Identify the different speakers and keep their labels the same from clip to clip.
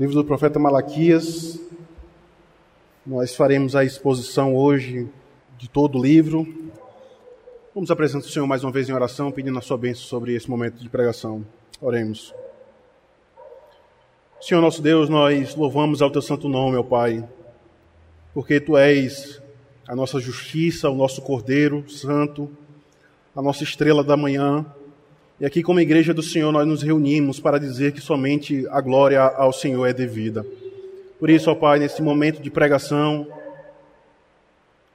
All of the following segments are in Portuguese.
Speaker 1: livro do profeta Malaquias. Nós faremos a exposição hoje de todo o livro. Vamos apresentar o Senhor mais uma vez em oração, pedindo a sua bênção sobre esse momento de pregação. Oremos. Senhor nosso Deus, nós louvamos ao teu santo nome, ó Pai, porque tu és a nossa justiça, o nosso Cordeiro Santo, a nossa estrela da manhã. E aqui, como igreja do Senhor, nós nos reunimos para dizer que somente a glória ao Senhor é devida. Por isso, ó Pai, nesse momento de pregação,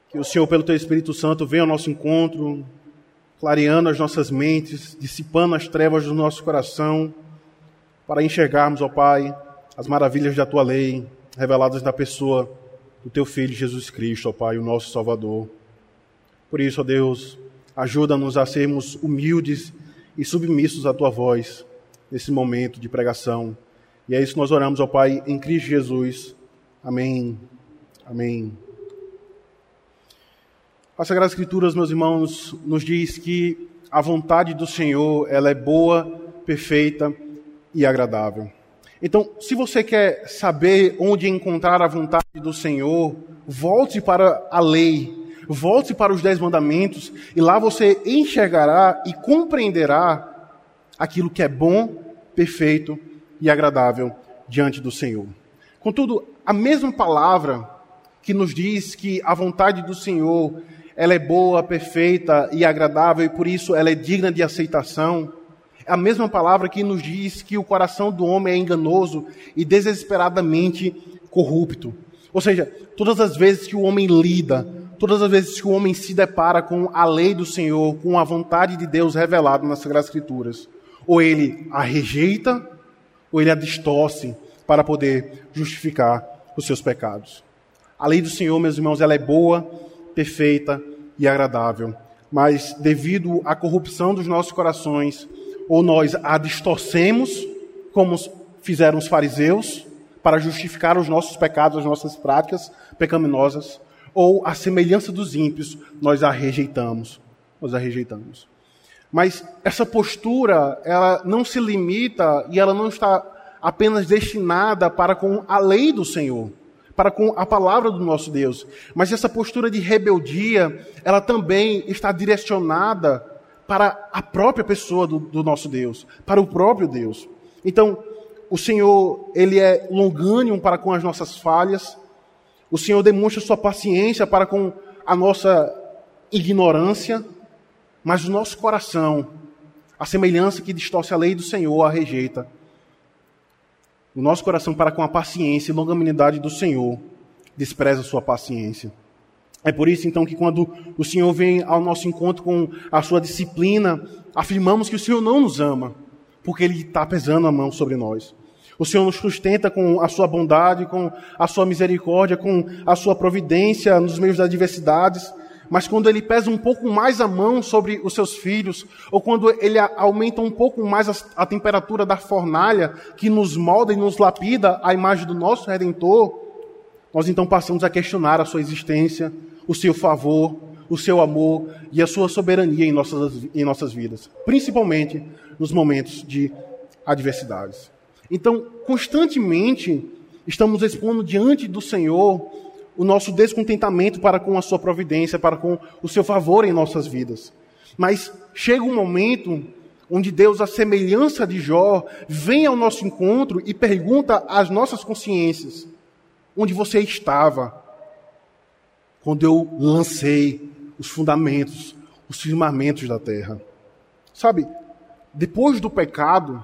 Speaker 1: que o Senhor, pelo Teu Espírito Santo, venha ao nosso encontro, clareando as nossas mentes, dissipando as trevas do nosso coração, para enxergarmos, ó Pai, as maravilhas da Tua lei, reveladas na pessoa do Teu Filho Jesus Cristo, ó Pai, o nosso Salvador. Por isso, ó Deus, ajuda-nos a sermos humildes e submissos à tua voz nesse momento de pregação. E é isso que nós oramos ao Pai em Cristo Jesus. Amém. Amém. As Sagradas Escrituras, meus irmãos, nos diz que a vontade do Senhor, ela é boa, perfeita e agradável. Então, se você quer saber onde encontrar a vontade do Senhor, volte para a lei, Volte para os Dez Mandamentos e lá você enxergará e compreenderá aquilo que é bom, perfeito e agradável diante do Senhor. Contudo, a mesma palavra que nos diz que a vontade do Senhor ela é boa, perfeita e agradável e por isso ela é digna de aceitação. É a mesma palavra que nos diz que o coração do homem é enganoso e desesperadamente corrupto. Ou seja, todas as vezes que o homem lida todas as vezes que o homem se depara com a lei do Senhor, com a vontade de Deus revelada nas Sagradas Escrituras, ou ele a rejeita, ou ele a distorce para poder justificar os seus pecados. A lei do Senhor, meus irmãos, ela é boa, perfeita e agradável, mas devido à corrupção dos nossos corações, ou nós a distorcemos, como fizeram os fariseus, para justificar os nossos pecados, as nossas práticas pecaminosas, ou a semelhança dos ímpios, nós a rejeitamos. Nós a rejeitamos. Mas essa postura, ela não se limita e ela não está apenas destinada para com a lei do Senhor, para com a palavra do nosso Deus. Mas essa postura de rebeldia, ela também está direcionada para a própria pessoa do, do nosso Deus, para o próprio Deus. Então, o Senhor, ele é longânimo para com as nossas falhas, o Senhor demonstra sua paciência para com a nossa ignorância, mas o nosso coração, a semelhança que distorce a lei do Senhor, a rejeita. O nosso coração, para com a paciência e longanimidade do Senhor, despreza sua paciência. É por isso, então, que quando o Senhor vem ao nosso encontro com a sua disciplina, afirmamos que o Senhor não nos ama, porque Ele está pesando a mão sobre nós. O Senhor nos sustenta com a sua bondade, com a sua misericórdia, com a sua providência nos meios das adversidades. Mas quando ele pesa um pouco mais a mão sobre os seus filhos, ou quando ele aumenta um pouco mais a, a temperatura da fornalha que nos molda e nos lapida a imagem do nosso Redentor, nós então passamos a questionar a sua existência, o seu favor, o seu amor e a sua soberania em nossas, em nossas vidas, principalmente nos momentos de adversidades. Então, constantemente, estamos expondo diante do Senhor o nosso descontentamento para com a sua providência, para com o seu favor em nossas vidas. Mas chega um momento onde Deus, a semelhança de Jó, vem ao nosso encontro e pergunta às nossas consciências: onde você estava quando eu lancei os fundamentos, os firmamentos da terra? Sabe, depois do pecado,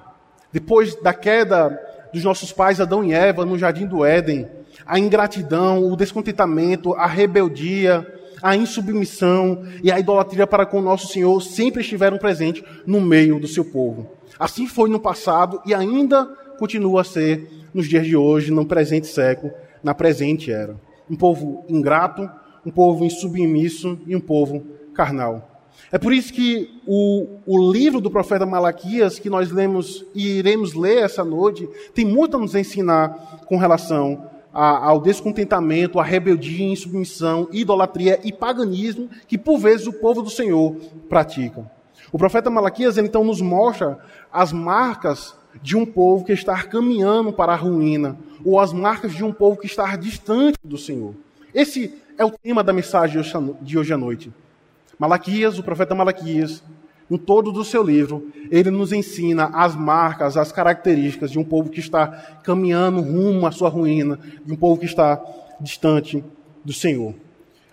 Speaker 1: depois da queda dos nossos pais Adão e Eva no jardim do Éden, a ingratidão, o descontentamento, a rebeldia, a insubmissão e a idolatria para com o nosso Senhor sempre estiveram presentes no meio do seu povo. Assim foi no passado e ainda continua a ser nos dias de hoje, no presente século, na presente era. Um povo ingrato, um povo insubmisso e um povo carnal. É por isso que o, o livro do profeta Malaquias, que nós lemos e iremos ler essa noite, tem muito a nos ensinar com relação a, ao descontentamento, à rebeldia, insubmissão, idolatria e paganismo que, por vezes, o povo do Senhor pratica. O profeta Malaquias, então, nos mostra as marcas de um povo que está caminhando para a ruína, ou as marcas de um povo que está distante do Senhor. Esse é o tema da mensagem de hoje à noite. Malaquias, o profeta Malaquias, no todo do seu livro, ele nos ensina as marcas, as características de um povo que está caminhando rumo à sua ruína, de um povo que está distante do Senhor.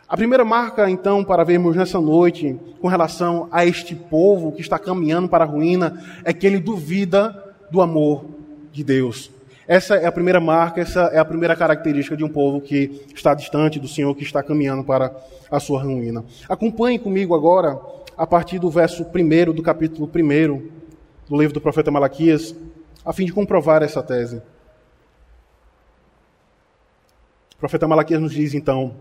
Speaker 1: A primeira marca, então, para vermos nessa noite, com relação a este povo que está caminhando para a ruína, é que ele duvida do amor de Deus. Essa é a primeira marca, essa é a primeira característica de um povo que está distante do Senhor, que está caminhando para a sua ruína. Acompanhe comigo agora, a partir do verso 1 do capítulo 1 do livro do profeta Malaquias, a fim de comprovar essa tese. O profeta Malaquias nos diz então: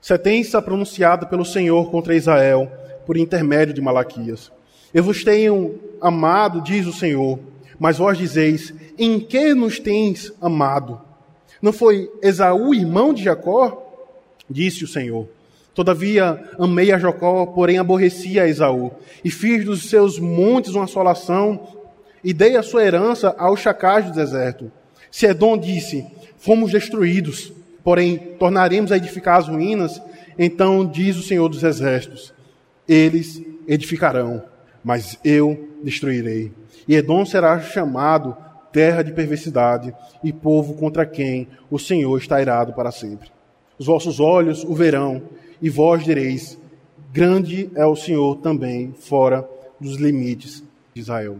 Speaker 1: sentença pronunciada pelo Senhor contra Israel por intermédio de Malaquias. Eu vos tenho amado, diz o Senhor, mas vós dizeis: Em que nos tens amado? Não foi Esaú, irmão de Jacó? Disse o Senhor. Todavia amei a Jacó, porém aborreci a Esaú, e fiz dos seus montes uma assolação, e dei a sua herança aos chacais do deserto. Se Edom disse: Fomos destruídos, porém tornaremos a edificar as ruínas, então diz o Senhor dos Exércitos: Eles edificarão, mas eu destruirei. E Edom será chamado terra de perversidade e povo contra quem o Senhor está irado para sempre. Os vossos olhos o verão, e vós direis: Grande é o Senhor também fora dos limites de Israel.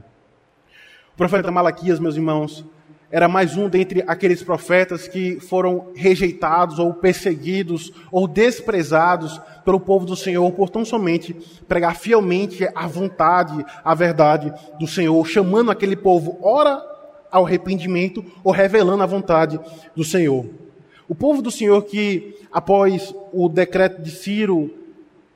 Speaker 1: O profeta Malaquias, meus irmãos, era mais um dentre aqueles profetas que foram rejeitados ou perseguidos ou desprezados pelo povo do Senhor por tão somente pregar fielmente a vontade, a verdade do Senhor, chamando aquele povo ora ao arrependimento ou revelando a vontade do Senhor. O povo do Senhor que após o decreto de Ciro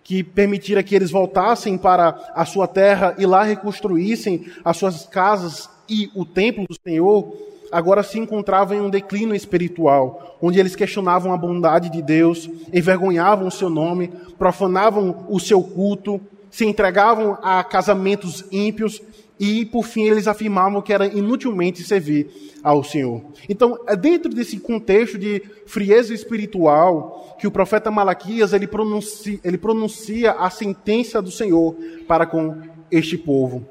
Speaker 1: que permitira que eles voltassem para a sua terra e lá reconstruíssem as suas casas e o templo do Senhor, agora se encontravam em um declínio espiritual, onde eles questionavam a bondade de Deus, envergonhavam o seu nome, profanavam o seu culto, se entregavam a casamentos ímpios e, por fim, eles afirmavam que era inutilmente servir ao Senhor. Então, é dentro desse contexto de frieza espiritual que o profeta Malaquias ele pronuncia, ele pronuncia a sentença do Senhor para com este povo.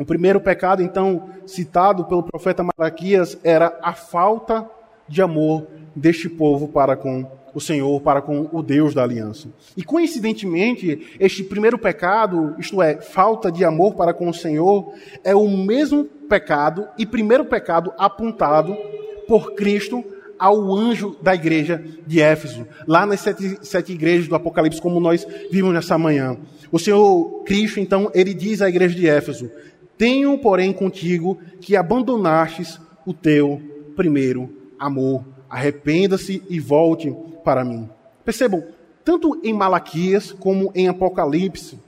Speaker 1: O primeiro pecado, então, citado pelo profeta Malaquias era a falta de amor deste povo para com o Senhor, para com o Deus da aliança. E coincidentemente, este primeiro pecado, isto é, falta de amor para com o Senhor, é o mesmo pecado e primeiro pecado apontado por Cristo ao anjo da igreja de Éfeso, lá nas sete, sete igrejas do Apocalipse, como nós vimos nessa manhã. O Senhor Cristo, então, ele diz à igreja de Éfeso: tenho, porém, contigo que abandonastes o teu primeiro amor. Arrependa-se e volte para mim. Percebam, tanto em Malaquias como em Apocalipse,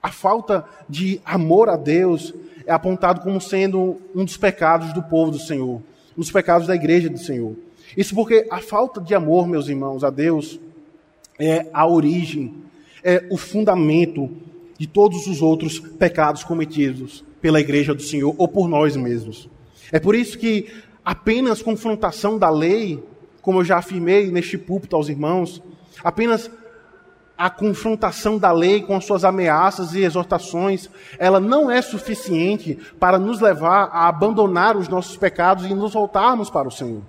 Speaker 1: a falta de amor a Deus é apontado como sendo um dos pecados do povo do Senhor, um dos pecados da igreja do Senhor. Isso porque a falta de amor, meus irmãos, a Deus é a origem, é o fundamento de todos os outros pecados cometidos pela igreja do Senhor ou por nós mesmos. É por isso que apenas confrontação da lei, como eu já afirmei neste púlpito aos irmãos, apenas a confrontação da lei com as suas ameaças e exortações, ela não é suficiente para nos levar a abandonar os nossos pecados e nos voltarmos para o Senhor.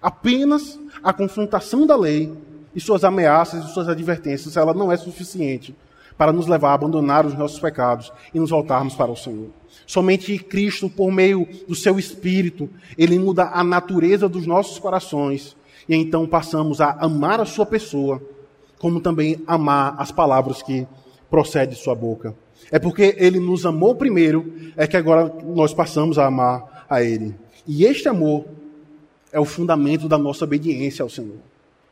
Speaker 1: Apenas a confrontação da lei e suas ameaças e suas advertências, ela não é suficiente para nos levar a abandonar os nossos pecados e nos voltarmos para o Senhor. Somente Cristo, por meio do seu Espírito, ele muda a natureza dos nossos corações e então passamos a amar a sua pessoa, como também amar as palavras que procedem de sua boca. É porque ele nos amou primeiro, é que agora nós passamos a amar a ele. E este amor é o fundamento da nossa obediência ao Senhor.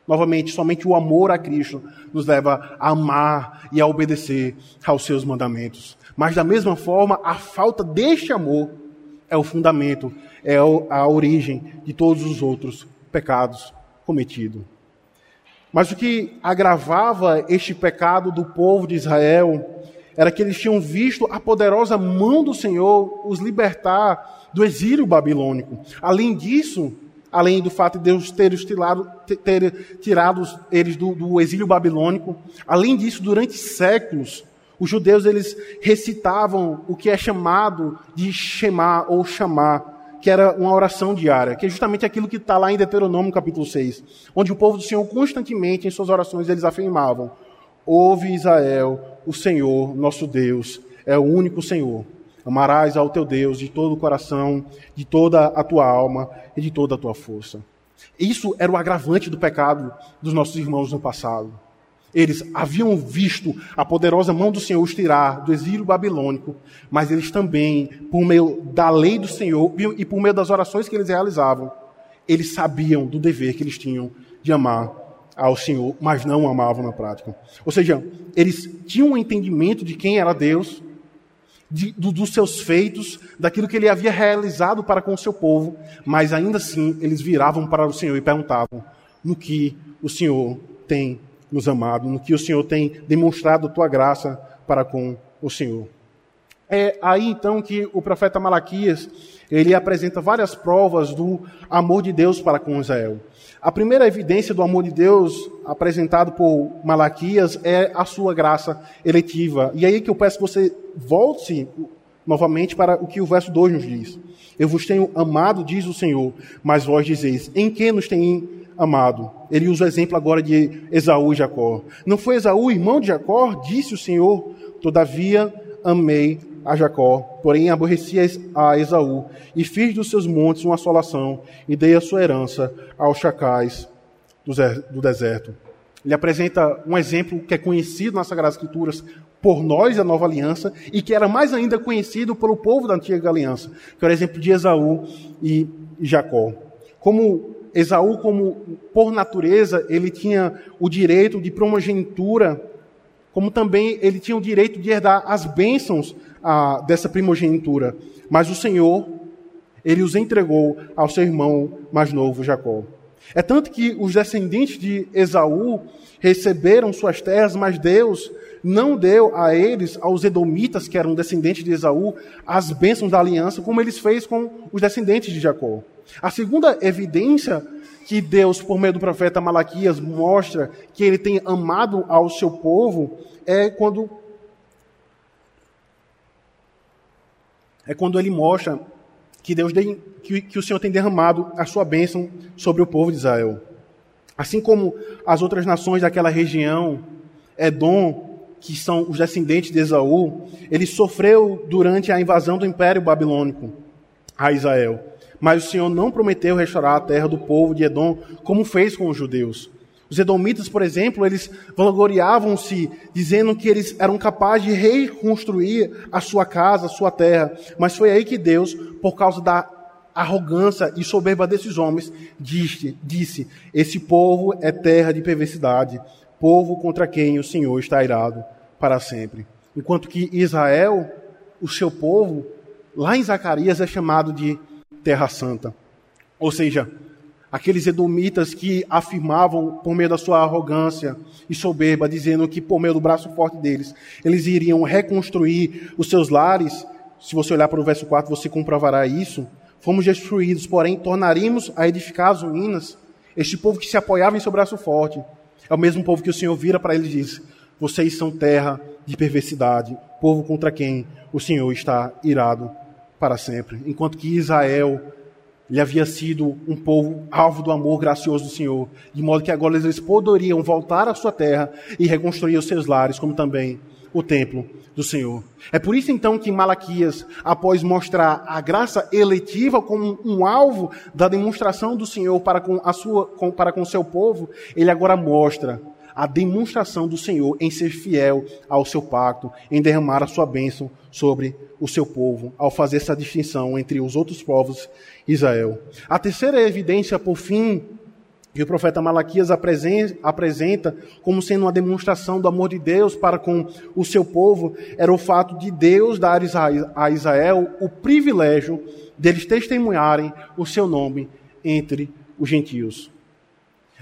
Speaker 1: Novamente, somente o amor a Cristo nos leva a amar e a obedecer aos seus mandamentos. Mas da mesma forma, a falta deste amor é o fundamento, é a origem de todos os outros pecados cometidos. Mas o que agravava este pecado do povo de Israel era que eles tinham visto a poderosa mão do Senhor os libertar do exílio babilônico. Além disso, além do fato de Deus ter, estilado, ter tirado eles do, do, exílio babilônico. Além disso, durante séculos, os judeus eles recitavam o que é chamado de Shema ou chamar, que era uma oração diária, que é justamente aquilo que está lá em Deuteronômio capítulo 6, onde o povo do Senhor constantemente em suas orações eles afirmavam: Ouve Israel, o Senhor, nosso Deus, é o único Senhor. Amarás ao teu Deus de todo o coração, de toda a tua alma e de toda a tua força. Isso era o agravante do pecado dos nossos irmãos no passado. Eles haviam visto a poderosa mão do Senhor os tirar do exílio babilônico, mas eles também, por meio da lei do Senhor e por meio das orações que eles realizavam, eles sabiam do dever que eles tinham de amar ao Senhor, mas não amavam na prática. Ou seja, eles tinham um entendimento de quem era Deus, de, do, dos seus feitos, daquilo que ele havia realizado para com o seu povo, mas ainda assim eles viravam para o Senhor e perguntavam: no que o Senhor tem nos amado, no que o Senhor tem demonstrado tua graça para com o Senhor. É aí então que o profeta Malaquias ele apresenta várias provas do amor de Deus para com Israel. A primeira evidência do amor de Deus apresentado por Malaquias é a sua graça eletiva. E aí que eu peço que você volte novamente para o que o verso 2 nos diz. Eu vos tenho amado, diz o Senhor, mas vós dizeis, em que nos tem amado? Ele usa o exemplo agora de Esaú e Jacó. Não foi Esaú irmão de Jacó? Disse o Senhor, todavia amei a Jacó, porém aborreci a Esaú, e fiz dos seus montes uma assolação, e dei a sua herança aos chacais do deserto. Ele apresenta um exemplo que é conhecido nas Sagradas Escrituras por nós, a nova aliança, e que era mais ainda conhecido pelo povo da antiga aliança, que era o exemplo de Esaú e Jacó. Como Esaú, como por natureza, ele tinha o direito de primogenitura, como também ele tinha o direito de herdar as bênçãos ah, dessa primogenitura. Mas o Senhor, ele os entregou ao seu irmão mais novo, Jacó. É tanto que os descendentes de Esaú receberam suas terras, mas Deus não deu a eles, aos edomitas, que eram descendentes de Esaú, as bênçãos da aliança, como eles fez com os descendentes de Jacó. A segunda evidência que Deus, por meio do profeta Malaquias, mostra que ele tem amado ao seu povo é quando é quando ele mostra que Deus que, que o Senhor tem derramado a sua bênção sobre o povo de Israel. Assim como as outras nações daquela região, Edom, que são os descendentes de Esaú, ele sofreu durante a invasão do Império Babilônico a Israel. Mas o Senhor não prometeu restaurar a terra do povo de Edom, como fez com os judeus. Os edomitas, por exemplo, eles vangloriavam-se dizendo que eles eram capazes de reconstruir a sua casa, a sua terra. Mas foi aí que Deus, por causa da arrogância e soberba desses homens, disse, disse: Esse povo é terra de perversidade, povo contra quem o Senhor está irado para sempre. Enquanto que Israel, o seu povo, lá em Zacarias é chamado de terra santa. Ou seja, aqueles edomitas que afirmavam, por meio da sua arrogância e soberba, dizendo que por meio do braço forte deles, eles iriam reconstruir os seus lares. Se você olhar para o verso 4, você comprovará isso. Fomos destruídos, porém tornaríamos a edificar as ruínas. Este povo que se apoiava em seu braço forte é o mesmo povo que o Senhor vira para eles e diz: Vocês são terra de perversidade, povo contra quem o Senhor está irado para sempre. Enquanto que Israel ele havia sido um povo alvo do amor gracioso do Senhor, de modo que agora eles poderiam voltar à sua terra e reconstruir os seus lares, como também o templo do Senhor. É por isso então que Malaquias, após mostrar a graça eletiva como um alvo da demonstração do Senhor para com a sua para com seu povo, ele agora mostra a demonstração do Senhor em ser fiel ao seu pacto, em derramar a sua bênção sobre o seu povo, ao fazer essa distinção entre os outros povos Israel. A terceira evidência, por fim, que o profeta Malaquias apresenta como sendo uma demonstração do amor de Deus para com o seu povo, era o fato de Deus dar a Israel o privilégio deles testemunharem o seu nome entre os gentios.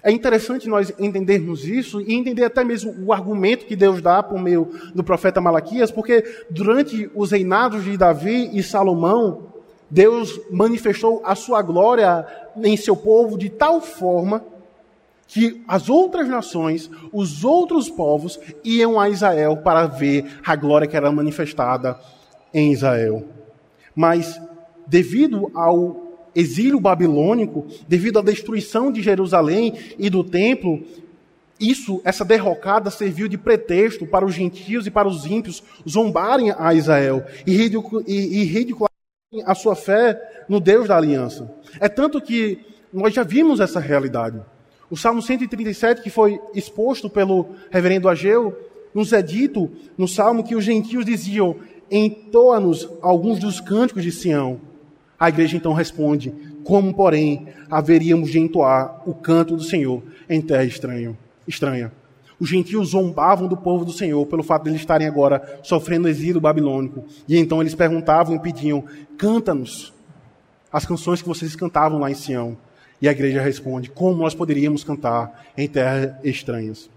Speaker 1: É interessante nós entendermos isso e entender até mesmo o argumento que Deus dá por meio do profeta Malaquias, porque durante os reinados de Davi e Salomão, Deus manifestou a sua glória em seu povo de tal forma que as outras nações, os outros povos, iam a Israel para ver a glória que era manifestada em Israel. Mas, devido ao exílio babilônico, devido à destruição de Jerusalém e do templo, isso, essa derrocada serviu de pretexto para os gentios e para os ímpios zombarem a Israel e, ridicularem a sua fé no Deus da aliança. É tanto que nós já vimos essa realidade. O Salmo 137, que foi exposto pelo reverendo Ageu, nos é dito no Salmo que os gentios diziam: Entoa-nos alguns dos cânticos de Sião. A igreja então responde: Como, porém, haveríamos de entoar o canto do Senhor em terra estranha? estranha. Os gentios zombavam do povo do Senhor pelo fato de eles estarem agora sofrendo exílio babilônico. E então eles perguntavam e pediam: Canta-nos as canções que vocês cantavam lá em Sião. E a igreja responde: Como nós poderíamos cantar em terras estranhas?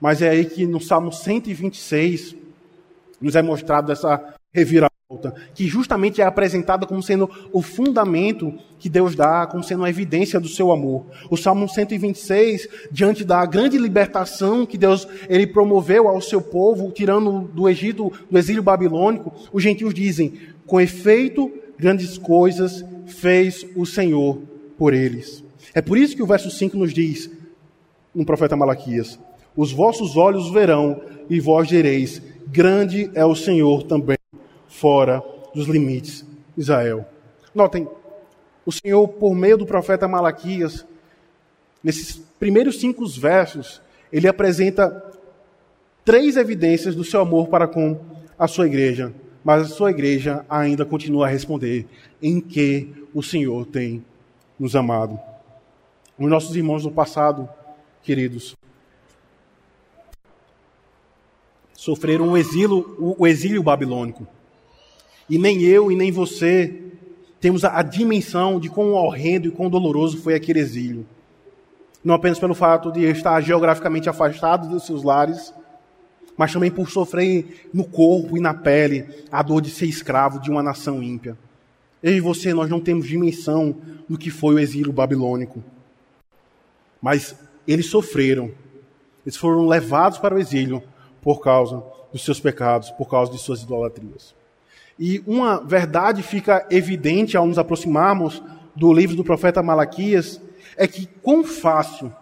Speaker 1: Mas é aí que no Salmo 126 nos é mostrado essa reviravolta que justamente é apresentada como sendo o fundamento que Deus dá, como sendo a evidência do seu amor. O Salmo 126, diante da grande libertação que Deus ele promoveu ao seu povo, tirando do Egito, do exílio babilônico, os gentios dizem: com efeito, grandes coisas fez o Senhor por eles. É por isso que o verso 5 nos diz, no profeta Malaquias: Os vossos olhos verão e vós direis: Grande é o Senhor também fora dos limites de Israel. Notem, o Senhor, por meio do profeta Malaquias, nesses primeiros cinco versos, ele apresenta três evidências do seu amor para com a sua igreja. Mas a sua igreja ainda continua a responder em que o Senhor tem nos amado. Os nossos irmãos do passado, queridos, sofreram o exílio, o exílio babilônico. E nem eu e nem você temos a, a dimensão de quão horrendo e quão doloroso foi aquele exílio. Não apenas pelo fato de estar geograficamente afastado dos seus lares, mas também por sofrer no corpo e na pele a dor de ser escravo de uma nação ímpia. Eu e você, nós não temos dimensão do que foi o exílio babilônico. Mas eles sofreram. Eles foram levados para o exílio por causa dos seus pecados, por causa de suas idolatrias. E uma verdade fica evidente ao nos aproximarmos do livro do profeta Malaquias, é que quão fácil.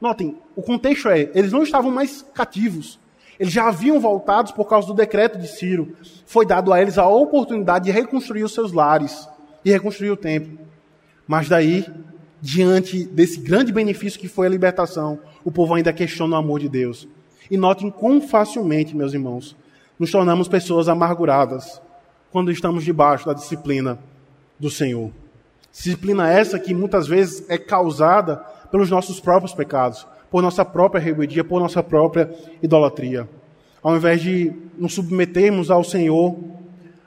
Speaker 1: Notem, o contexto é, eles não estavam mais cativos. Eles já haviam voltado por causa do decreto de Ciro. Foi dado a eles a oportunidade de reconstruir os seus lares e reconstruir o templo. Mas daí, diante desse grande benefício que foi a libertação, o povo ainda questiona o amor de Deus. E notem quão facilmente, meus irmãos, nos tornamos pessoas amarguradas, quando estamos debaixo da disciplina do Senhor. Disciplina essa que muitas vezes é causada pelos nossos próprios pecados, por nossa própria rebeldia, por nossa própria idolatria. Ao invés de nos submetermos ao Senhor,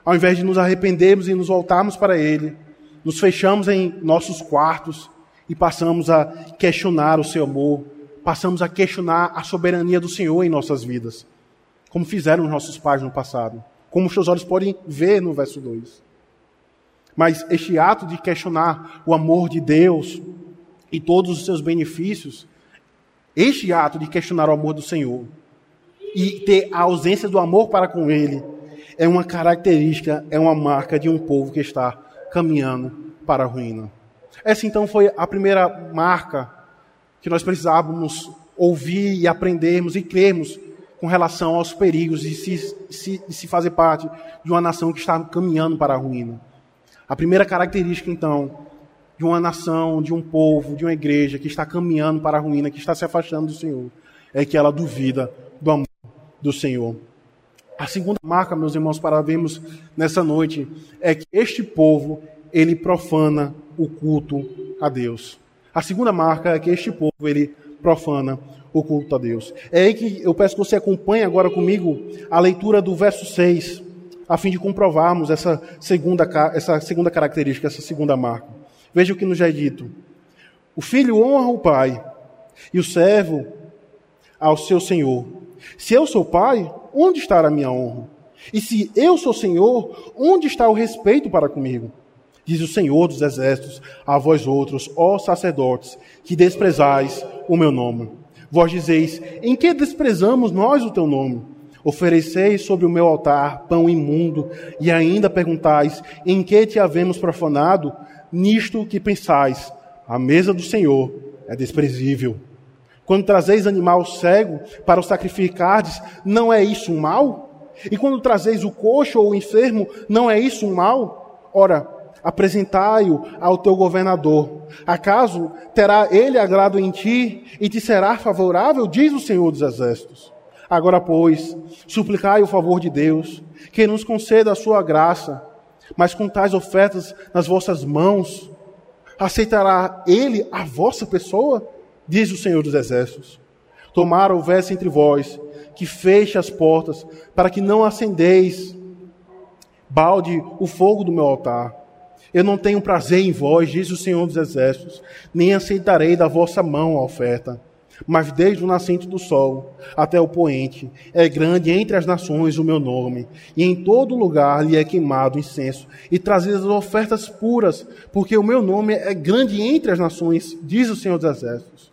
Speaker 1: ao invés de nos arrependermos e nos voltarmos para Ele, nos fechamos em nossos quartos e passamos a questionar o seu amor, passamos a questionar a soberania do Senhor em nossas vidas, como fizeram os nossos pais no passado como seus olhos podem ver no verso 2. Mas este ato de questionar o amor de Deus e todos os seus benefícios, este ato de questionar o amor do Senhor e ter a ausência do amor para com Ele, é uma característica, é uma marca de um povo que está caminhando para a ruína. Essa então foi a primeira marca que nós precisávamos ouvir e aprendermos e crermos com relação aos perigos de se, se, de se fazer parte de uma nação que está caminhando para a ruína. A primeira característica, então, de uma nação, de um povo, de uma igreja que está caminhando para a ruína, que está se afastando do Senhor, é que ela duvida do amor do Senhor. A segunda marca, meus irmãos, para vermos nessa noite, é que este povo, ele profana o culto a Deus. A segunda marca é que este povo, ele profana o culto a Deus. É aí que eu peço que você acompanhe agora comigo a leitura do verso 6, a fim de comprovarmos essa segunda, essa segunda característica, essa segunda marca. Veja o que nos é dito. O filho honra o pai, e o servo ao seu senhor. Se eu sou pai, onde está a minha honra? E se eu sou Senhor, onde está o respeito para comigo? Diz o Senhor dos Exércitos a vós outros, ó sacerdotes, que desprezais o meu nome. Vós dizeis: Em que desprezamos nós o teu nome? Ofereceis sobre o meu altar pão imundo, e ainda perguntais: Em que te havemos profanado? Nisto que pensais: A mesa do Senhor é desprezível. Quando trazeis animal cego para o sacrificardes, não é isso um mal? E quando trazeis o coxo ou o enfermo, não é isso um mal? Ora, apresentai-o ao teu governador. Acaso terá ele agrado em ti e te será favorável? Diz o Senhor dos Exércitos. Agora, pois, suplicai o favor de Deus, que nos conceda a sua graça, mas com tais ofertas nas vossas mãos, aceitará ele a vossa pessoa? Diz o Senhor dos Exércitos. Tomara houvesse entre vós que feche as portas, para que não acendeis balde o fogo do meu altar. Eu não tenho prazer em vós, diz o Senhor dos Exércitos, nem aceitarei da vossa mão a oferta. Mas desde o nascente do sol até o poente, é grande entre as nações o meu nome, e em todo lugar lhe é queimado incenso, e trazidas ofertas puras, porque o meu nome é grande entre as nações, diz o Senhor dos Exércitos.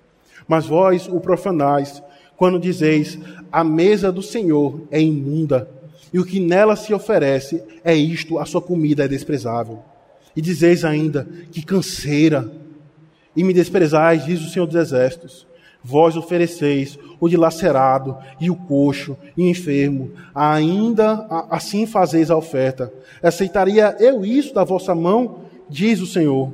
Speaker 1: Mas vós o profanais, quando dizeis, a mesa do Senhor é imunda, e o que nela se oferece é isto, a sua comida é desprezável. E dizeis ainda, que canseira, e me desprezais, diz o Senhor dos Exércitos. Vós ofereceis o dilacerado e o coxo e o enfermo, ainda assim fazeis a oferta. Aceitaria eu isso da vossa mão? Diz o Senhor.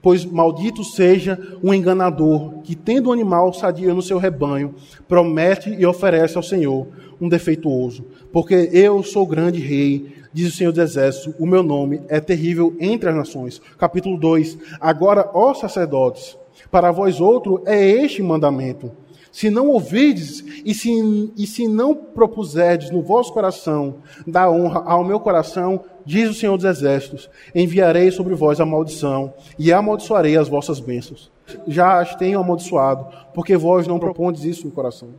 Speaker 1: Pois maldito seja o enganador que, tendo um animal sadio no seu rebanho, promete e oferece ao Senhor um defeituoso. Porque eu sou grande rei, diz o Senhor dos Exércitos, o meu nome é terrível entre as nações. Capítulo 2. Agora, ó sacerdotes, para vós outro é este mandamento. Se não ouvides e se, e se não propuserdes no vosso coração dar honra ao meu coração, diz o Senhor dos Exércitos, enviarei sobre vós a maldição e amaldiçoarei as vossas bênçãos. Já as tenho amaldiçoado, porque vós não propondes isso no coração.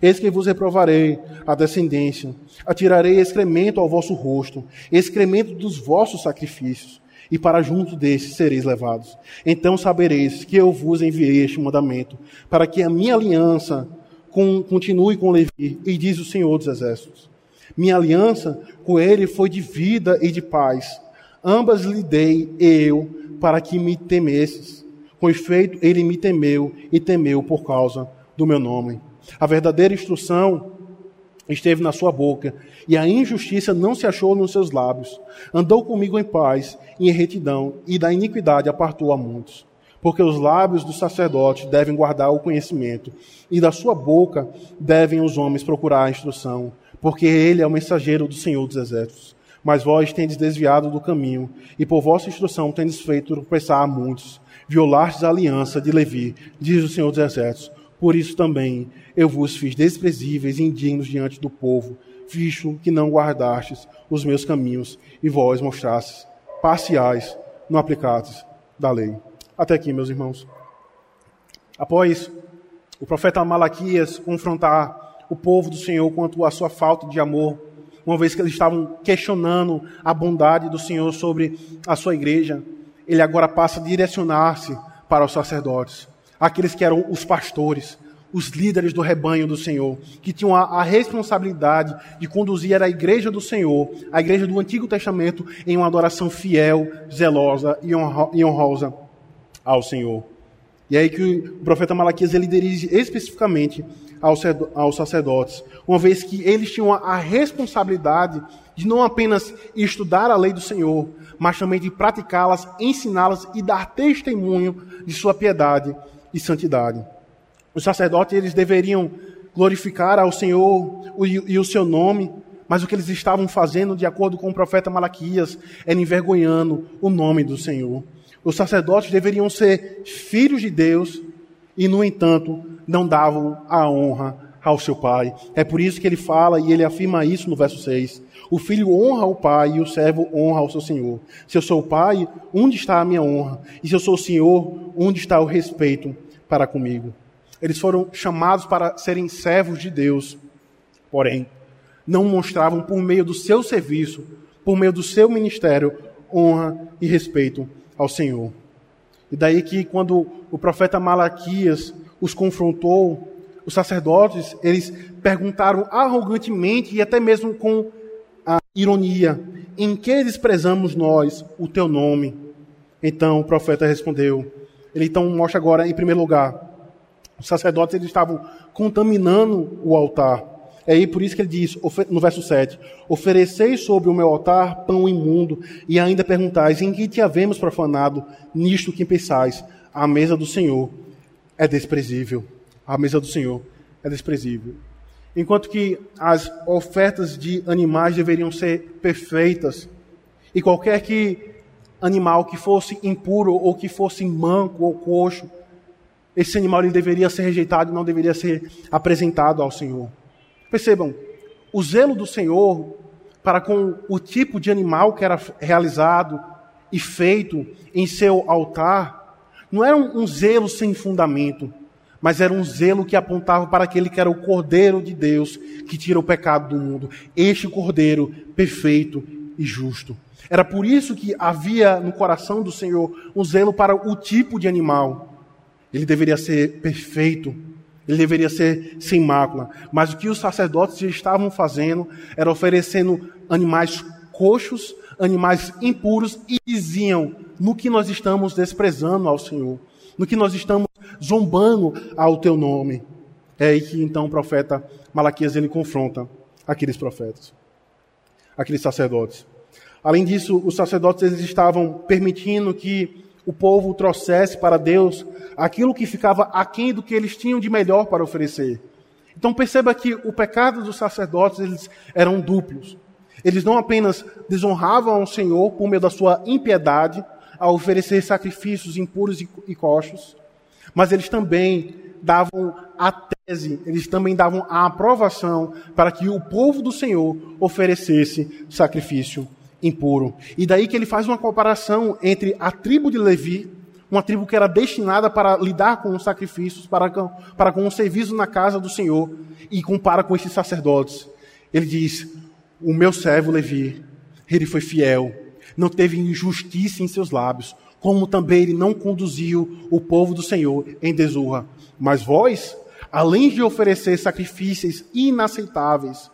Speaker 1: Eis que vos reprovarei a descendência, atirarei excremento ao vosso rosto, excremento dos vossos sacrifícios e para junto desses sereis levados. Então sabereis que eu vos enviei este mandamento, para que a minha aliança com, continue com Levi, e diz o Senhor dos Exércitos. Minha aliança com ele foi de vida e de paz. Ambas lhe dei eu, para que me temesses. Com efeito, ele me temeu e temeu por causa do meu nome. A verdadeira instrução esteve na sua boca, e a injustiça não se achou nos seus lábios. Andou comigo em paz e em retidão, e da iniquidade apartou a muitos. Porque os lábios do sacerdote devem guardar o conhecimento, e da sua boca devem os homens procurar a instrução, porque ele é o mensageiro do Senhor dos Exércitos. Mas vós tendes desviado do caminho, e por vossa instrução tendes feito tropeçar a muitos. Violastes a aliança de Levi, diz o Senhor dos Exércitos. Por isso também eu vos fiz desprezíveis e indignos diante do povo, visto que não guardastes os meus caminhos e vós mostrastes parciais no aplicados da lei. Até aqui, meus irmãos. Após o profeta Malaquias confrontar o povo do Senhor quanto à sua falta de amor, uma vez que eles estavam questionando a bondade do Senhor sobre a sua igreja, ele agora passa a direcionar-se para os sacerdotes, aqueles que eram os pastores, os líderes do rebanho do Senhor, que tinham a, a, responsabilidade de conduzir a igreja do Senhor, a igreja do Antigo Testamento, em uma adoração fiel, zelosa e, e honrosa ao Senhor. E é aí que o profeta Malaquias ele dirige especificamente aos, aos sacerdotes, uma vez que eles tinham a, a responsabilidade de não apenas estudar a lei do Senhor, mas também de praticá-las, ensiná-las e dar testemunho de sua piedade e santidade. Os sacerdotes eles deveriam glorificar ao Senhor e o seu nome, mas o que eles estavam fazendo, de acordo com o profeta Malaquias, era envergonhando o nome do Senhor. Os sacerdotes deveriam ser filhos de Deus e, no entanto, não davam a honra ao seu pai. É por isso que ele fala e ele afirma isso no verso 6. O filho honra o pai e o servo honra ao seu senhor. Se eu sou o pai, onde está a minha honra? E se eu sou o senhor, onde está o respeito para comigo? Eles foram chamados para serem servos de Deus. Porém, não mostravam por meio do seu serviço, por meio do seu ministério, honra e respeito ao Senhor. E daí que quando o profeta Malaquias os confrontou, os sacerdotes, eles perguntaram arrogantemente e até mesmo com a ironia: Em que desprezamos nós o teu nome? Então o profeta respondeu. Ele então mostra agora, em primeiro lugar, os sacerdotes eles estavam contaminando o altar. É aí por isso que ele diz, no verso 7, Ofereceis sobre o meu altar pão imundo, e ainda perguntais, em que te havemos profanado, nisto que pensais, a mesa do Senhor é desprezível. A mesa do Senhor é desprezível. Enquanto que as ofertas de animais deveriam ser perfeitas, e qualquer que animal que fosse impuro ou que fosse manco ou coxo, esse animal ele deveria ser rejeitado e não deveria ser apresentado ao Senhor. Percebam, o zelo do Senhor para com o tipo de animal que era realizado e feito em seu altar, não era um, zelo sem fundamento, mas era um zelo que apontava para aquele que era o Cordeiro de Deus que tira o pecado do mundo. Este Cordeiro perfeito e justo. Era por isso que havia no coração do Senhor um zelo para o tipo de animal. Ele deveria ser perfeito, ele deveria ser sem mácula. Mas o que os sacerdotes estavam fazendo era oferecendo animais coxos, animais impuros e diziam: no que nós estamos desprezando ao Senhor, no que nós estamos zombando ao teu nome. É aí que então o profeta Malaquias ele confronta aqueles profetas, aqueles sacerdotes. Além disso, os sacerdotes eles estavam permitindo que o povo trouxesse para Deus aquilo que ficava aquém do que eles tinham de melhor para oferecer. Então perceba que o pecado dos sacerdotes eles eram duplos. Eles não apenas desonravam ao Senhor por meio da sua impiedade ao oferecer sacrifícios impuros e coxos, mas eles também davam a tese, eles também davam a aprovação para que o povo do Senhor oferecesse sacrifício impuro. E daí que ele faz uma comparação entre a tribo de Levi uma tribo que era destinada para lidar com os sacrifícios, para, para com o serviço na casa do Senhor, e compara com esses sacerdotes. Ele diz: O meu servo Levi, ele foi fiel, não teve injustiça em seus lábios, como também ele não conduziu o povo do Senhor em desonra. Mas vós, além de oferecer sacrifícios inaceitáveis,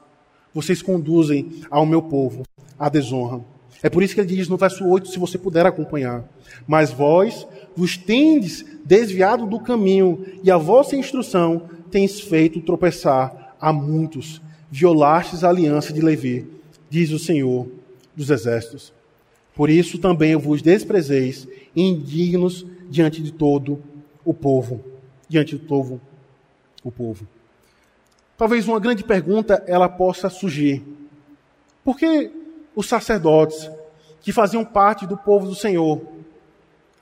Speaker 1: vocês conduzem ao meu povo a desonra. É por isso que ele diz no verso 8, se você puder acompanhar: Mas vós vos tendes desviado do caminho, e a vossa instrução tens feito tropeçar a muitos. Violastes a aliança de Levi, diz o Senhor dos Exércitos. Por isso também vos desprezeis, indignos diante de todo o povo. Diante de todo o povo. Talvez uma grande pergunta ela possa surgir. Por que os sacerdotes que faziam parte do povo do Senhor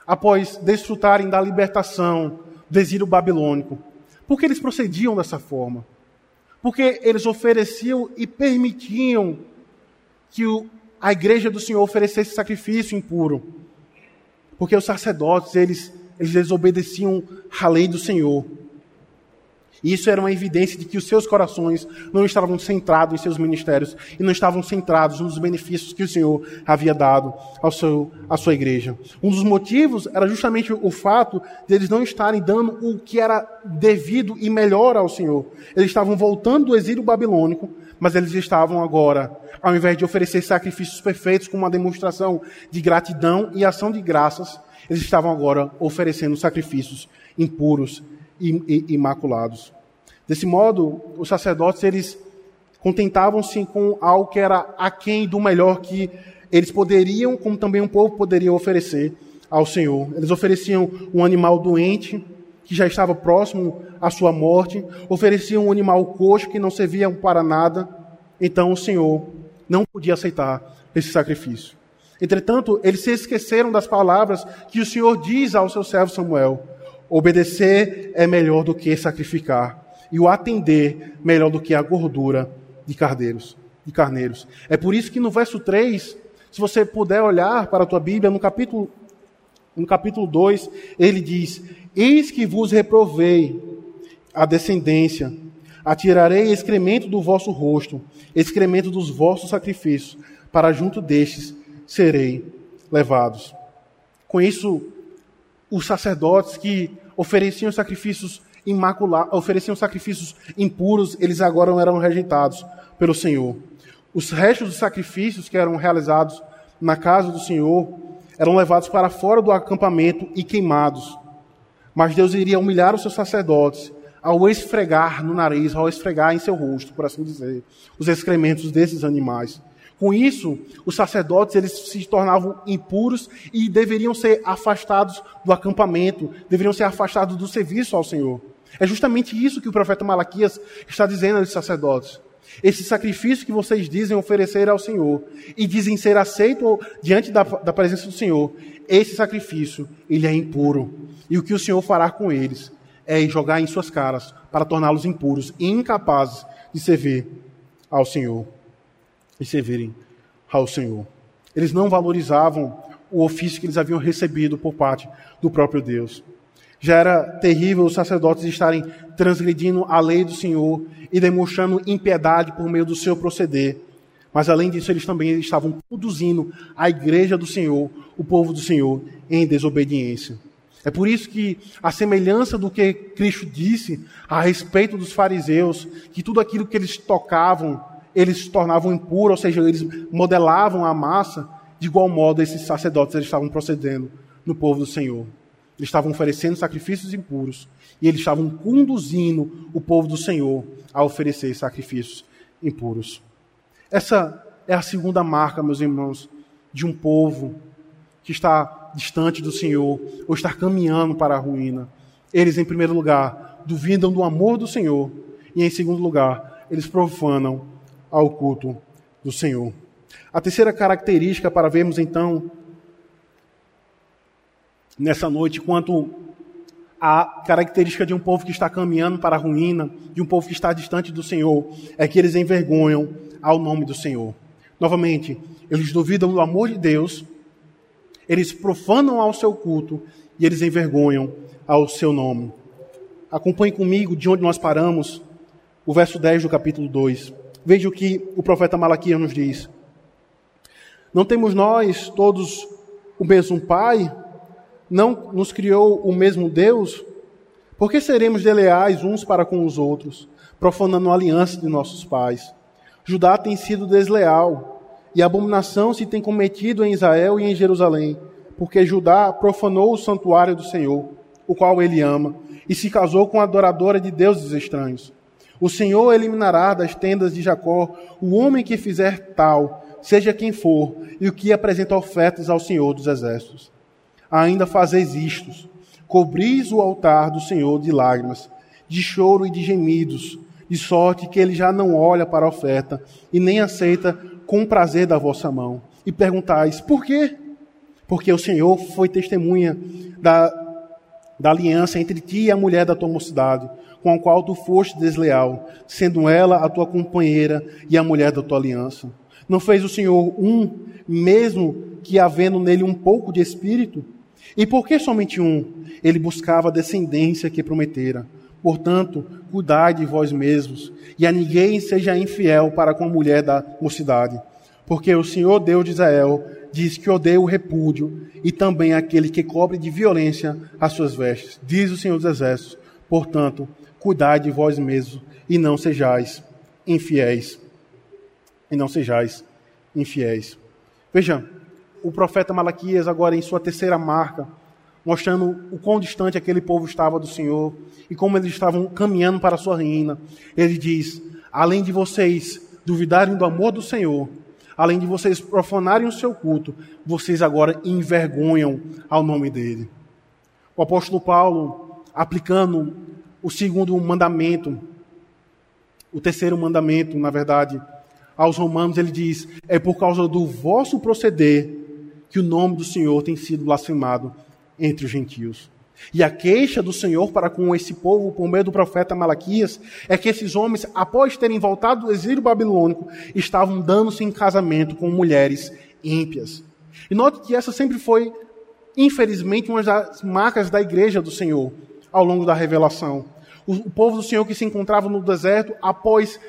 Speaker 1: após desfrutarem da libertação do exílio babilônico. Por que eles procediam dessa forma? Porque eles ofereciam e permitiam que o, a igreja do Senhor oferecesse sacrifício impuro. Porque os sacerdotes, eles, eles desobedeciam à lei do Senhor. E isso era uma evidência de que os seus corações não estavam centrados em seus ministérios e não estavam centrados nos benefícios que o Senhor havia dado ao seu, à sua igreja. Um dos motivos era justamente o fato de eles não estarem dando o que era devido e melhor ao Senhor. Eles estavam voltando do exílio babilônico, mas eles estavam agora, ao invés de oferecer sacrifícios perfeitos com uma demonstração de gratidão e ação de graças, eles estavam agora oferecendo sacrifícios impuros e, imaculados. Desse modo, os sacerdotes eles contentavam-se com algo que era aquém do melhor que eles poderiam, como também o povo poderia oferecer ao Senhor. Eles ofereciam um animal doente que já estava próximo à sua morte, ofereciam um animal coxo que não servia para nada. Então o Senhor não podia aceitar esse sacrifício. Entretanto, eles se esqueceram das palavras que o Senhor diz ao seu servo Samuel: Obedecer é melhor do que sacrificar, e o atender melhor do que a gordura de carneiros. De carneiros. É por isso que no verso 3, se você puder olhar para a tua Bíblia, no capítulo, no capítulo 2, ele diz: Eis que vos reprovei a descendência, Atirarei excremento do vosso rosto, excremento dos vossos sacrifícios, para junto destes serei levados. Com isso, os sacerdotes que ofereciam sacrifícios imaculados, ofereciam sacrifícios impuros, eles agora eram rejeitados pelo Senhor. Os restos dos sacrifícios que eram realizados na casa do Senhor eram levados para fora do acampamento e queimados. Mas Deus iria humilhar os seus sacerdotes ao esfregar no nariz, ao esfregar em seu rosto, por assim dizer, os excrementos desses animais. Com isso, os sacerdotes eles se tornavam impuros e deveriam ser afastados do acampamento, deveriam ser afastados do serviço ao Senhor. É justamente isso que o profeta Malaquias está dizendo aos sacerdotes. Esse sacrifício que vocês dizem oferecer ao Senhor e dizem ser aceito diante da, da presença do Senhor, esse sacrifício, ele é impuro. E o que o Senhor fará com eles é jogar em suas caras para torná-los impuros e incapazes de servir ao Senhor. E servirem ao Senhor. Eles não valorizavam o ofício que eles haviam recebido por parte do próprio Deus. Já era terrível os sacerdotes estarem transgredindo a lei do Senhor e demonstrando impiedade por meio do seu proceder. Mas além disso, eles também estavam conduzindo a igreja do Senhor, o povo do Senhor, em desobediência. É por isso que, a semelhança do que Cristo disse a respeito dos fariseus, que tudo aquilo que eles tocavam, eles tornavam impuro, ou seja, eles modelavam a massa, de igual modo esses sacerdotes eles estavam procedendo no povo do Senhor. Eles estavam oferecendo sacrifícios impuros e eles estavam conduzindo o povo do Senhor a oferecer sacrifícios impuros. Essa é a segunda marca, meus irmãos, de um povo que está distante do Senhor ou está caminhando para a ruína. Eles, em primeiro lugar, duvidam do amor do Senhor e, em segundo lugar, eles profanam ao culto do Senhor. A terceira característica para vermos então nessa noite quanto a característica de um povo que está caminhando para a ruína, de um povo que está distante do Senhor, é que eles envergonham ao nome do Senhor. Novamente, eles duvidam do amor de Deus, eles profanam ao seu culto e eles envergonham ao seu nome. Acompanhe comigo de onde nós paramos, o verso 10 do capítulo 2. Veja o que o profeta Malaquias nos diz. Não temos nós todos o mesmo Pai? Não nos criou o mesmo Deus? Por que seremos desleais uns para com os outros, profanando a aliança de nossos pais? Judá tem sido desleal, e abominação se tem cometido em Israel e em Jerusalém, porque Judá profanou o santuário do Senhor, o qual ele ama, e se casou com a adoradora de deuses estranhos. O Senhor eliminará das tendas de Jacó o homem que fizer tal, seja quem for, e o que apresenta ofertas ao Senhor dos exércitos ainda fazeis isto: cobris o altar do Senhor de lágrimas, de choro e de gemidos, de sorte que ele já não olha para a oferta e nem aceita com prazer da vossa mão. E perguntais: por quê? Porque o Senhor foi testemunha da, da aliança entre ti e a mulher da tua mocidade, com a qual tu foste desleal, sendo ela a tua companheira e a mulher da tua aliança. Não fez o Senhor um, mesmo que havendo nele um pouco de espírito? E por que somente um? Ele buscava a descendência que prometera. Portanto, cuidai de vós mesmos, e a ninguém seja infiel para com a mulher da mocidade. Porque o Senhor Deus de Israel diz que odeia o repúdio e também aquele que cobre de violência as suas vestes. Diz o Senhor dos Exércitos. Portanto, cuidai de vós mesmos e não sejais infiéis. E não sejais infiéis. Veja, o profeta Malaquias, agora em sua terceira marca, mostrando o quão distante aquele povo estava do Senhor e como eles estavam caminhando para a sua ruína. Ele diz: além de vocês duvidarem do amor do Senhor, além de vocês profanarem o seu culto, vocês agora envergonham ao nome dele. O apóstolo Paulo, aplicando o segundo mandamento, o terceiro mandamento, na verdade, aos romanos, ele diz: é por causa do vosso proceder que o nome do Senhor tem sido blasfemado entre os gentios. E a queixa do Senhor para com esse povo, por meio do profeta Malaquias, é que esses homens, após terem voltado do exílio babilônico, estavam dando-se em casamento com mulheres ímpias. E note que essa sempre foi, infelizmente, uma das marcas da igreja do Senhor ao longo da revelação. O, povo do Senhor que se encontrava no deserto após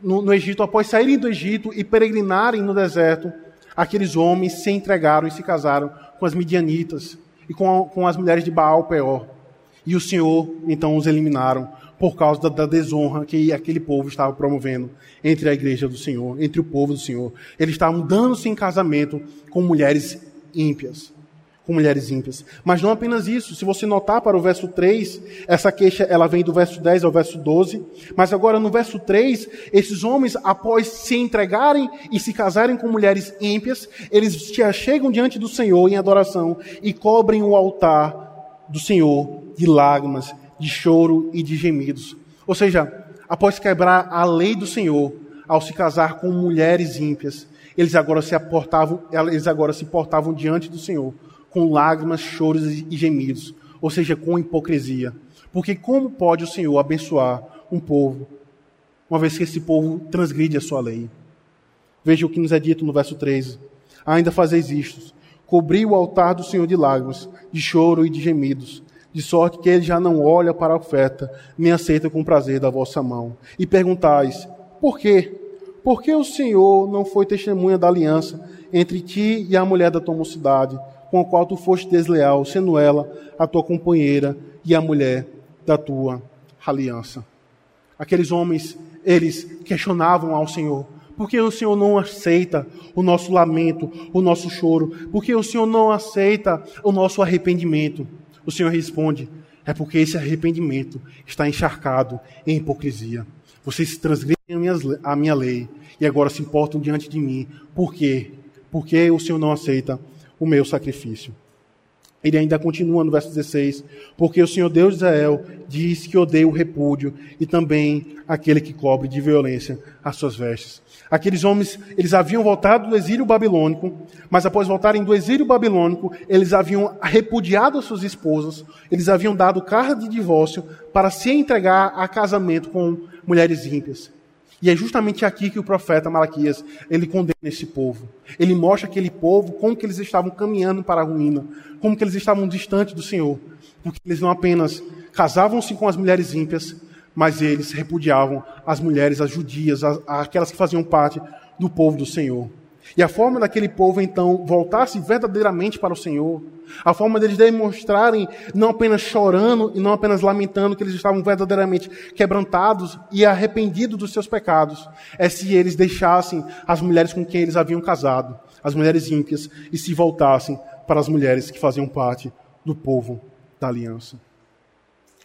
Speaker 1: no, no Egito, após saírem do Egito e peregrinarem no deserto, aqueles homens se entregaram e se casaram com as midianitas e com, com as mulheres de Baal Peor. E o Senhor, então, os eliminaram por causa da, da, desonra que aquele povo estava promovendo entre a igreja do Senhor, entre o povo do Senhor. Eles estavam dando-se em casamento com mulheres ímpias com mulheres ímpias. Mas não apenas isso, se você notar para o verso 3, essa queixa ela vem do verso 10 ao verso 12, mas agora no verso 3, esses homens, após se entregarem e se casarem com mulheres ímpias, eles chegam diante do Senhor em adoração e cobrem o altar do Senhor de lágrimas, de choro e de gemidos. Ou seja, após quebrar a lei do Senhor, ao se casar com mulheres ímpias, eles agora se portavam, eles agora se portavam diante do Senhor com lágrimas, choros e gemidos, ou seja, com hipocrisia. Porque como pode o Senhor abençoar um povo, uma vez que esse povo transgride a sua lei? Veja o que nos é dito no verso 13. Ainda fazeis isto: cobri o altar do Senhor de lágrimas, de choro e de gemidos, de sorte que ele já não olha para a oferta, nem aceita com prazer da vossa mão. E perguntais: por quê? Por que o Senhor não foi testemunha da aliança entre ti e a mulher da tua mocidade, com a qual tu foste desleal, sendo ela a tua companheira e a mulher da tua aliança. Aqueles homens, eles questionavam ao Senhor: por que o Senhor não aceita o nosso lamento, o nosso choro? Por que o Senhor não aceita o nosso arrependimento? O Senhor responde: é porque esse arrependimento está encharcado em hipocrisia. Vocês transgridem a minha lei e agora se importam diante de mim. Por quê? Porque o Senhor não aceita o meu sacrifício. Ele ainda continua no verso 16: Porque o Senhor Deus de Israel diz que odeia o repúdio e também aquele que cobre de violência as suas vestes. Aqueles homens, eles haviam voltado do exílio babilônico, mas após voltarem do exílio babilônico, eles haviam repudiado as suas esposas, eles haviam dado carta de divórcio para se entregar a casamento com mulheres ímpias. E é justamente aqui que o profeta Malaquias, ele condena esse povo. Ele mostra aquele povo como que eles estavam caminhando para a ruína, como que eles estavam distantes do Senhor. Porque eles não apenas casavam-se com as mulheres ímpias, mas eles repudiavam as mulheres, as judias, as, aquelas que faziam parte do povo do Senhor. E a forma daquele povo, então, voltar-se verdadeiramente para o Senhor, a forma deles demonstrarem, não apenas chorando e não apenas lamentando que eles estavam verdadeiramente quebrantados e arrependidos dos seus pecados, é se eles deixassem as mulheres com quem eles haviam casado, as mulheres ímpias, e se voltassem para as mulheres que faziam parte do povo da aliança.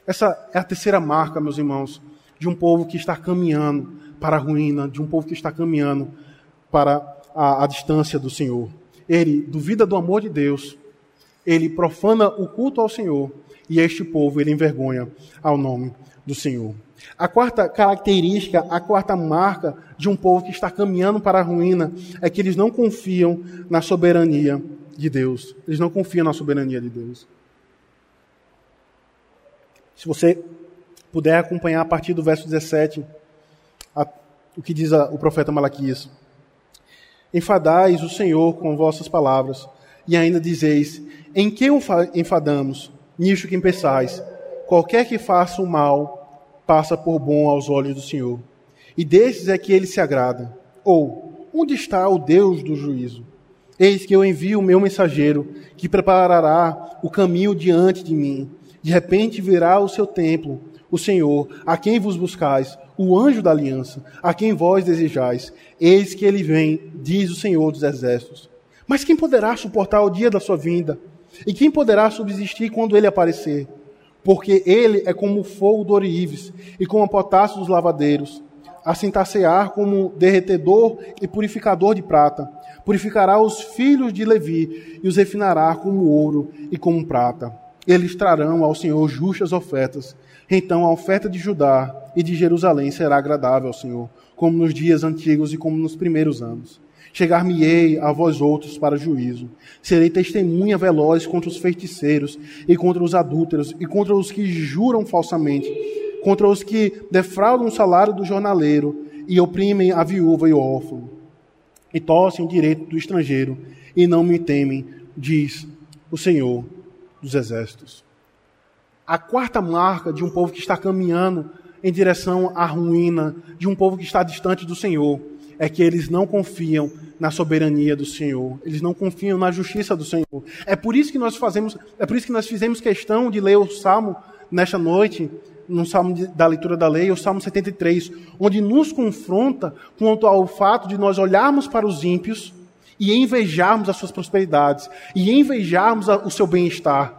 Speaker 1: Essa é a terceira marca, meus irmãos, de um povo que está caminhando para a ruína, de um povo que está caminhando para a, distância do Senhor. Ele duvida do amor de Deus, ele profana o culto ao Senhor, e este povo ele envergonha ao nome do Senhor. A quarta característica, a quarta marca de um povo que está caminhando para a ruína é que eles não confiam na soberania de Deus. Eles não confiam na soberania de Deus. Se você puder acompanhar a partir do verso 17, a, o que diz a, o profeta Malaquias. Enfadais o Senhor com vossas palavras, e ainda dizeis: Em que o enfadamos? Nisto que pensais: Qualquer que faça o mal, passa por bom aos olhos do Senhor. E desses é que ele se agrada. Ou, onde está o Deus do juízo? Eis que eu envio o meu mensageiro, que preparará o caminho diante de mim. De repente virá o seu templo, o Senhor, a quem vos buscais, o anjo da aliança, a quem vós desejais. Eis que ele vem, diz o Senhor dos exércitos. Mas quem poderá suportar o dia da sua vinda? E quem poderá subsistir quando ele aparecer? Porque ele é como o fogo do orives e como a potássio dos lavadeiros. Assim tassear como derretedor e purificador de prata. Purificará os filhos de Levi e os refinará como ouro e como prata. Eles trarão ao Senhor justas ofertas então a oferta de Judá e de Jerusalém será agradável ao Senhor, como nos dias antigos e como nos primeiros anos. Chegar-me-ei a vós outros para juízo. Serei testemunha veloz contra os feiticeiros e contra os adúlteros e contra os que juram falsamente, contra os que defraudam o salário do jornaleiro e oprimem a viúva e o órfão, e torcem o direito do estrangeiro e não me temem, diz o Senhor dos exércitos. A quarta marca de um povo que está caminhando em direção à ruína, de um povo que está distante do Senhor, é que eles não confiam na soberania do Senhor. Eles não confiam na justiça do Senhor. É por isso que nós fazemos, é por isso que nós fizemos questão de ler o Salmo nesta noite, no Salmo de, da leitura da lei, o Salmo 73, onde nos confronta quanto ao fato de nós olharmos para os ímpios e invejarmos as suas prosperidades e invejarmos o seu bem-estar.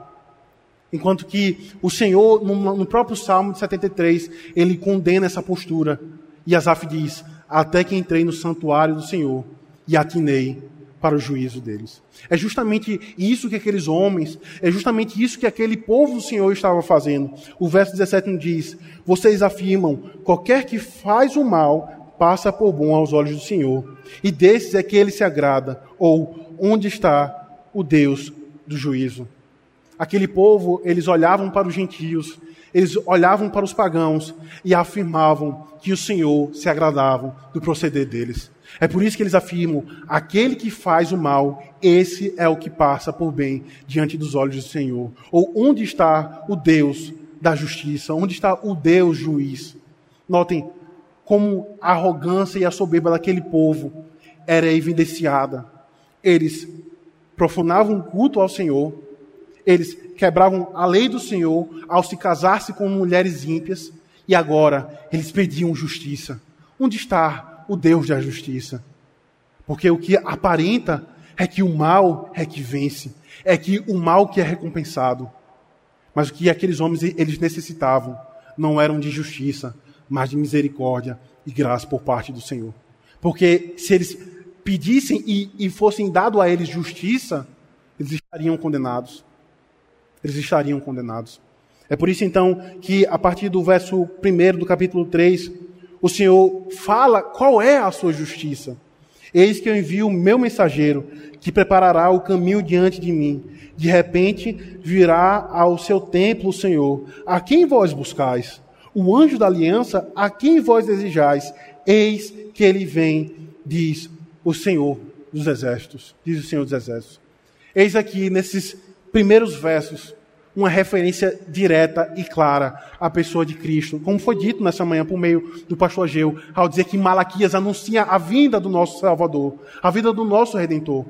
Speaker 1: Enquanto que o Senhor, no, próprio Salmo de 73, ele condena essa postura. E Asaf diz: Até que entrei no santuário do Senhor e atinei para o juízo deles. É justamente isso que aqueles homens, é justamente isso que aquele povo do Senhor estava fazendo. O verso 17 diz: Vocês afirmam: qualquer que faz o mal passa por bom aos olhos do Senhor, e desses é que ele se agrada. Ou onde está o Deus do juízo? Aquele povo, eles olhavam para os gentios, eles olhavam para os pagãos e afirmavam que o Senhor se agradava do proceder deles. É por isso que eles afirmam: aquele que faz o mal, esse é o que passa por bem diante dos olhos do Senhor. Ou onde está o Deus da justiça? Onde está o Deus juiz? Notem como a arrogância e a soberba daquele povo era evidenciada. Eles profanavam o culto ao Senhor, eles quebravam a lei do Senhor ao se casar-se com mulheres ímpias, e agora eles pediam justiça. Onde está o Deus da justiça? Porque o que aparenta é que o mal é que vence, é que o mal que é recompensado. Mas o que aqueles homens eles necessitavam não eram de justiça, mas de misericórdia e graça por parte do Senhor. Porque se eles pedissem e, e fossem dado a eles justiça, eles estariam condenados eles estariam condenados. É por isso então que a partir do verso 1 do capítulo 3, o Senhor fala qual é a sua justiça. Eis que eu envio o meu mensageiro, que preparará o caminho diante de mim. De repente virá ao seu templo o Senhor, a quem vós buscais? O anjo da aliança, a quem vós desejais? Eis que ele vem, diz o Senhor dos exércitos. Diz o Senhor dos exércitos. Eis aqui nesses primeiros versos, uma referência direta e clara à pessoa de Cristo, como foi dito nessa manhã por meio do pastor Ageu, ao dizer que Malaquias anuncia a vinda do nosso Salvador, a vinda do nosso Redentor.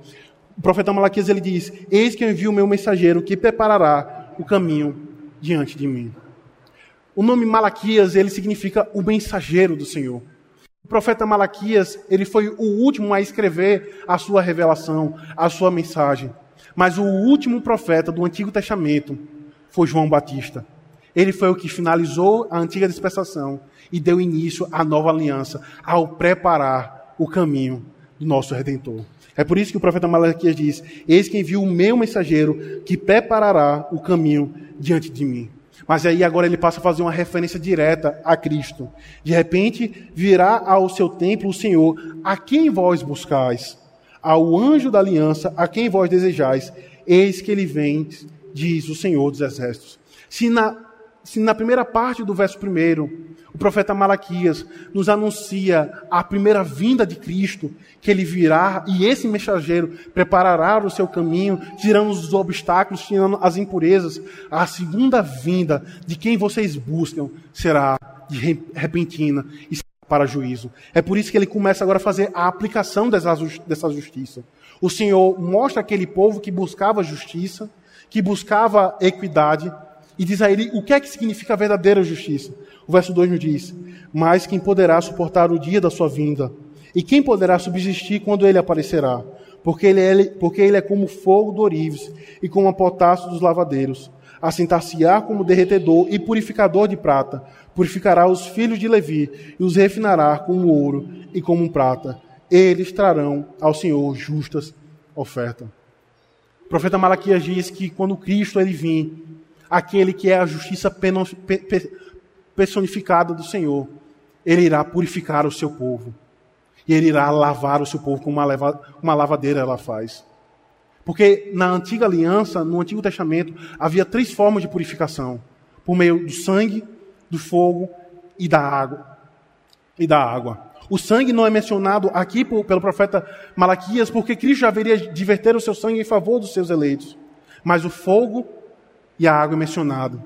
Speaker 1: O profeta Malaquias ele diz: Eis que eu envio o meu mensageiro que preparará o caminho diante de mim. O nome Malaquias ele significa o mensageiro do Senhor. O profeta Malaquias ele foi o último a escrever a sua revelação, a sua mensagem. Mas o último profeta do Antigo Testamento foi João Batista. Ele foi o que finalizou a antiga dispensação e deu início à nova aliança, ao preparar o caminho do nosso Redentor. É por isso que o profeta Malaquias diz: Eis que envio o meu mensageiro que preparará o caminho diante de mim. Mas aí agora ele passa a fazer uma referência direta a Cristo. De repente virá ao seu templo o Senhor, a quem vós buscais ao anjo da aliança, a quem vós desejais, eis que ele vem, diz o Senhor dos Exércitos. Se na, se na primeira parte do verso primeiro, o profeta Malaquias nos anuncia a primeira vinda de Cristo, que ele virá e esse mensageiro preparará o seu caminho, tirando os obstáculos, tirando as impurezas. A segunda vinda de quem vocês buscam será repentina e para juízo. É por isso que ele começa agora a fazer a aplicação dessa, justiça. O Senhor mostra aquele povo que buscava justiça, que buscava equidade, e diz a ele o que é que significa a verdadeira justiça. O verso 2 nos diz: Mas quem poderá suportar o dia da sua vinda? E quem poderá subsistir quando ele aparecerá? Porque ele é, porque ele é como fogo do orives e como a potássio dos lavadeiros. Assentar-se-á como derretedor e purificador de prata, purificará os filhos de Levi e os refinará como ouro e como prata. Eles trarão ao Senhor justas ofertas. O profeta Malaquias diz que quando Cristo ele vir, aquele que é a justiça personificada do Senhor, ele irá purificar o seu povo. E ele irá lavar o seu povo como uma, uma lavadeira ela faz. Porque na antiga aliança, no Antigo Testamento, havia três formas de purificação: por meio do sangue, do fogo e da água. E da água. O sangue não é mencionado aqui pelo profeta Malaquias, porque Cristo já haveria de verter o seu sangue em favor dos seus eleitos. Mas o fogo e a água é mencionado.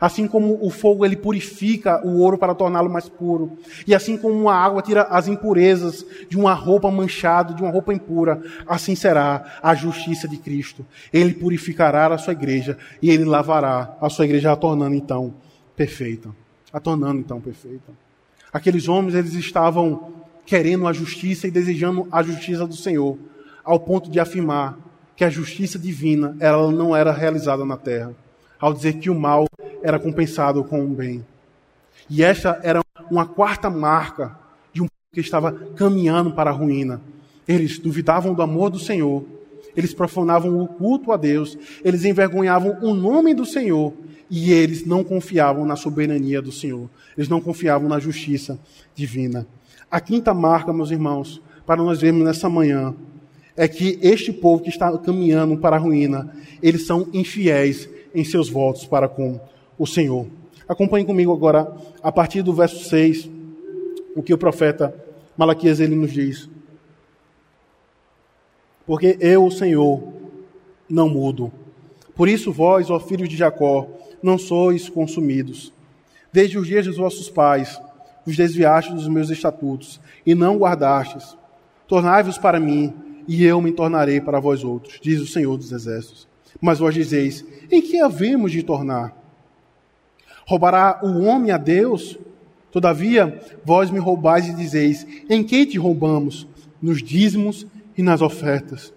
Speaker 1: Assim como o fogo ele purifica o ouro para torná-lo mais puro, e assim como a água tira as impurezas de uma roupa manchada, de uma roupa impura, assim será a justiça de Cristo. Ele purificará a sua igreja e ele lavará a sua igreja, a tornando então perfeita, a tornando então perfeita. Aqueles homens eles estavam querendo a justiça e desejando a justiça do Senhor, ao ponto de afirmar que a justiça divina ela não era realizada na terra, ao dizer que o mal era compensado com o bem. E esta era uma quarta marca de um povo que estava caminhando para a ruína. Eles duvidavam do amor do Senhor, eles profanavam o culto a Deus, eles envergonhavam o nome do Senhor e eles não confiavam na soberania do Senhor, eles não confiavam na justiça divina. A quinta marca, meus irmãos, para nós vermos nessa manhã, é que este povo que está caminhando para a ruína, eles são infiéis em seus votos para com o Senhor. Acompanhe comigo agora, a partir do verso 6, o que o profeta Malaquias ele nos diz. Porque eu, o Senhor, não mudo. Por isso vós, ó filhos de Jacó, não sois consumidos. Desde os dias dos vossos pais, vos desviastes dos meus estatutos, e não guardastes. Tornai-vos para mim, e eu me tornarei para vós outros, diz o Senhor dos Exércitos. Mas vós dizeis: em que havemos de tornar? Roubará o homem a Deus? Todavia, vós me roubais e dizeis: Em que te roubamos? Nos dízimos e nas ofertas.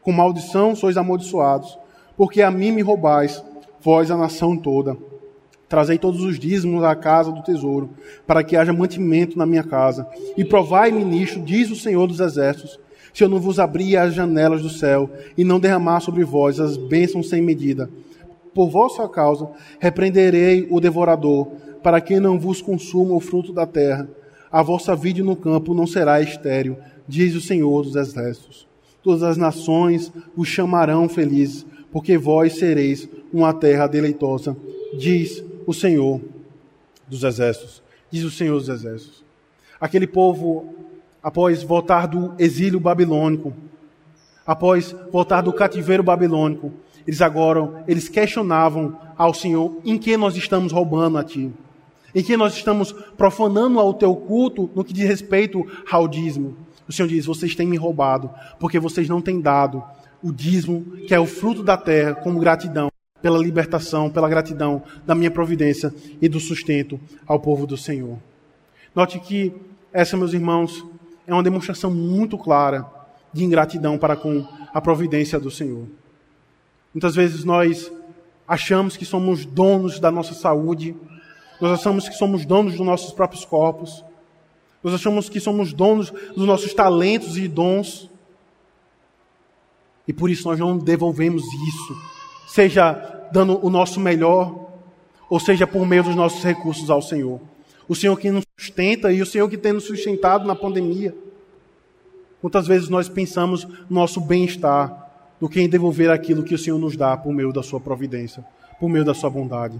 Speaker 1: Com maldição sois amaldiçoados, porque a mim me roubais, vós a nação toda. Trazei todos os dízimos à casa do tesouro, para que haja mantimento na minha casa. E provai-me nisto, diz o Senhor dos Exércitos, se eu não vos abrir as janelas do céu e não derramar sobre vós as bênçãos sem medida por vossa causa, repreenderei o devorador, para que não vos consuma o fruto da terra. A vossa vida no campo não será estéril, diz o Senhor dos Exércitos. Todas as nações vos chamarão felizes, porque vós sereis uma terra deleitosa, diz o Senhor dos Exércitos. Diz o Senhor dos Exércitos. Aquele povo, após voltar do exílio babilônico, após voltar do cativeiro babilônico, eles agora, eles questionavam ao Senhor em que nós estamos roubando a Ti. Em que nós estamos profanando ao Teu culto no que diz respeito ao dízimo. O Senhor diz, vocês têm me roubado, porque vocês não têm dado o dízimo, que é o fruto da terra, como gratidão pela libertação, pela gratidão da minha providência e do sustento ao povo do Senhor. Note que essa, meus irmãos, é uma demonstração muito clara de ingratidão para com a providência do Senhor. Muitas vezes nós achamos que somos donos da nossa saúde, nós achamos que somos donos dos nossos próprios corpos, nós achamos que somos donos dos nossos talentos e dons, e por isso nós não devolvemos isso, seja dando o nosso melhor, ou seja por meio dos nossos recursos ao Senhor. O Senhor que nos sustenta e o Senhor que tem nos sustentado na pandemia. Quantas vezes nós pensamos no nosso bem-estar, do que em devolver aquilo que o Senhor nos dá por meio da sua providência, por meio da sua bondade.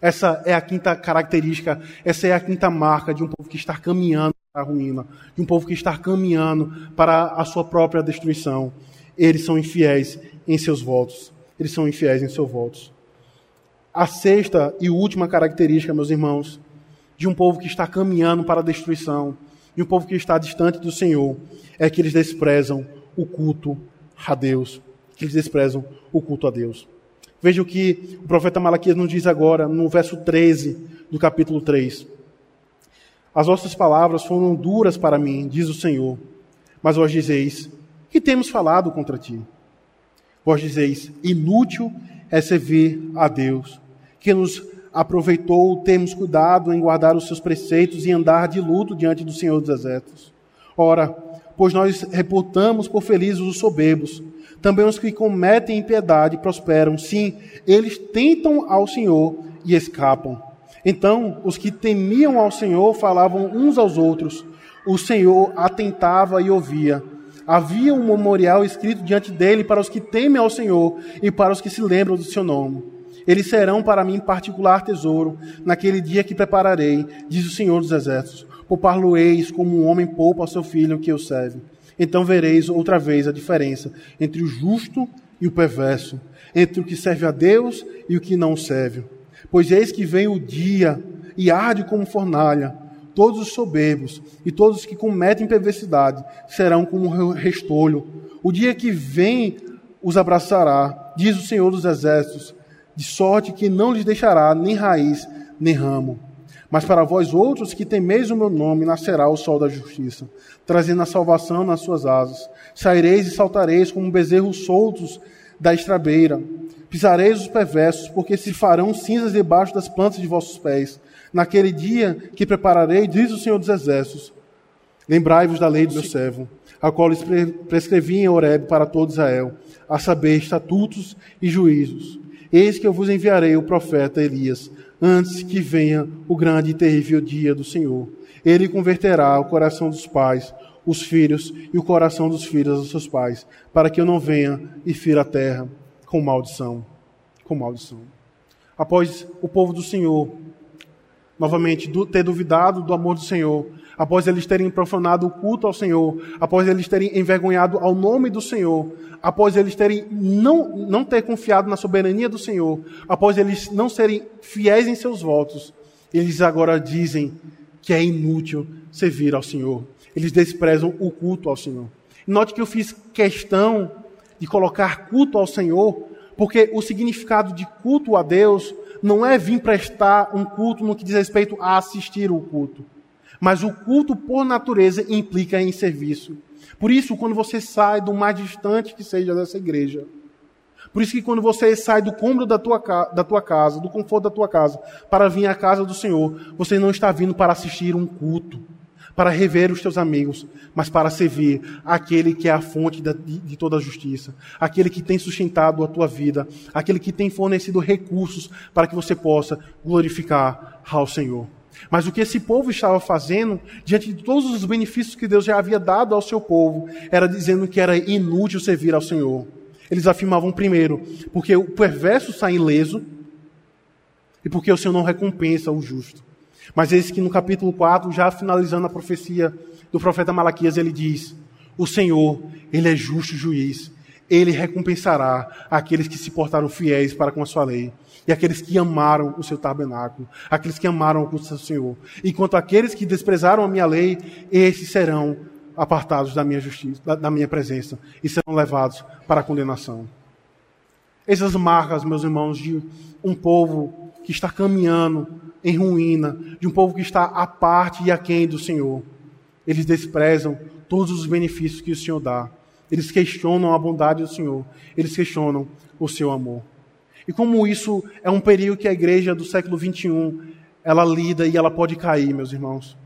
Speaker 1: Essa é a quinta característica, essa é a quinta marca de um povo que está caminhando para a ruína, de um povo que está caminhando para a sua própria destruição. Eles são infiéis em seus votos. Eles são infiéis em seus votos. A sexta e última característica, meus irmãos, de um povo que está caminhando para a destruição, de um povo que está distante do Senhor, é que eles desprezam o culto a Deus, que eles desprezam o culto a Deus. Veja o que o profeta Malaquias nos diz agora, no verso 13 do capítulo 3. As vossas palavras foram duras para mim, diz o Senhor, mas vós dizeis, que temos falado contra ti? Vós dizeis, inútil é servir a Deus, que nos aproveitou termos cuidado em guardar os seus preceitos e andar de luto diante do Senhor dos Exércitos. Ora, pois nós reputamos por felizes os soberbos. Também os que cometem impiedade prosperam. Sim, eles tentam ao Senhor e escapam. Então, os que temiam ao Senhor falavam uns aos outros. O Senhor atentava e ouvia. Havia um memorial escrito diante dele para os que temem ao Senhor e para os que se lembram do seu nome. Eles serão para mim particular tesouro naquele dia que prepararei, diz o Senhor dos Exércitos poupar-lo-eis como um homem poupa ao seu filho que o serve. Então vereis outra vez a diferença entre o justo e o perverso, entre o que serve a Deus e o que não serve. Pois eis que vem o dia e arde como fornalha. Todos os soberbos e todos os que cometem perversidade serão como um restolho. O dia que vem os abraçará, diz o Senhor dos Exércitos, de sorte que não lhes deixará nem raiz, nem ramo. Mas para vós outros que temeis o meu nome, nascerá o sol da justiça, trazendo a salvação nas suas asas. Saireis e saltareis como bezerros soltos da estrabeira. Pisareis os perversos, porque se farão cinzas debaixo das plantas de vossos pés. Naquele dia que prepararei, diz o Senhor dos Exércitos, lembrai-vos da lei do meu servo, a qual lhes prescrevi em Horeb para todo Israel, a saber, estatutos e juízos. Eis que eu vos enviarei o profeta Elias, antes que venha o grande e terrível dia do Senhor. Ele converterá o coração dos pais, os filhos, e o coração dos filhos aos seus pais, para que eu não venha e fira a terra com maldição. Com maldição. Após o povo do Senhor, novamente, ter duvidado do amor do Senhor, após eles terem profanado o culto ao Senhor, após eles terem envergonhado ao nome do Senhor, após eles terem não, não ter confiado na soberania do Senhor, após eles não serem fiéis em seus votos, eles agora dizem que é inútil servir ao Senhor. Eles desprezam o culto ao Senhor. Note que eu fiz questão de colocar culto ao Senhor, porque o significado de culto a Deus não é vir prestar um culto no que diz respeito a assistir o culto. Mas o culto, por natureza, implica em serviço. Por isso, quando você sai do mais distante que seja dessa igreja, por isso que quando você sai do cômodo da tua, da tua casa, do conforto da tua casa, para vir à casa do Senhor, você não está vindo para assistir um culto, para rever os teus amigos, mas para servir aquele que é a fonte de, toda a justiça, aquele que tem sustentado a tua vida, aquele que tem fornecido recursos para que você possa glorificar ao Senhor. Mas o que esse povo estava fazendo, diante de todos os benefícios que Deus já havia dado ao seu povo, era dizendo que era inútil servir ao Senhor. Eles afirmavam primeiro, porque o perverso sai ileso e porque o Senhor não recompensa o justo. Mas eis que no capítulo 4, já finalizando a profecia do profeta Malaquias, ele diz: O Senhor, ele é justo juiz. Ele recompensará aqueles que se portaram fiéis para com a sua lei e aqueles que amaram o seu tabernáculo, aqueles que amaram o seu Senhor. Enquanto aqueles que desprezaram a minha lei, esses serão apartados da minha justiça, da, da minha presença e serão levados para a condenação. Essas marcas, meus irmãos, de um povo que está caminhando em ruína, de um povo que está à parte e aquém do Senhor. Eles desprezam todos os benefícios que o Senhor dá. Eles questionam a bondade do Senhor. Eles questionam o seu amor. E como isso é um período que a igreja do século 21 ela lida e ela pode cair, meus irmãos.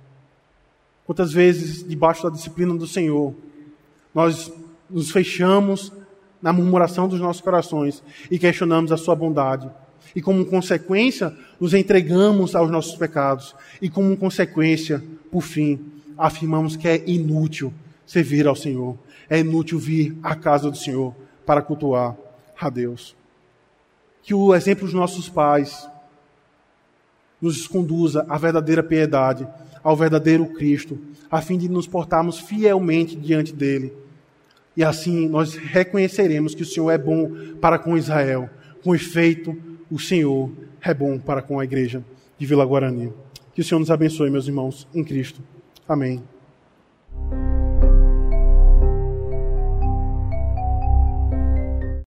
Speaker 1: Quantas vezes, debaixo da disciplina do Senhor, nós nos fechamos na murmuração dos nossos corações e questionamos a Sua bondade. E como consequência, nos entregamos aos nossos pecados. E como consequência, por fim, afirmamos que é inútil servir ao Senhor. É inútil vir à casa do Senhor para cultuar a Deus que o exemplo dos nossos pais nos conduza à verdadeira piedade, ao verdadeiro Cristo, a fim de nos portarmos fielmente diante dele. E assim nós reconheceremos que o Senhor é bom para com Israel. Com efeito, o Senhor é bom para com a igreja de Vila Guarani. Que o Senhor nos abençoe, meus irmãos, em Cristo. Amém.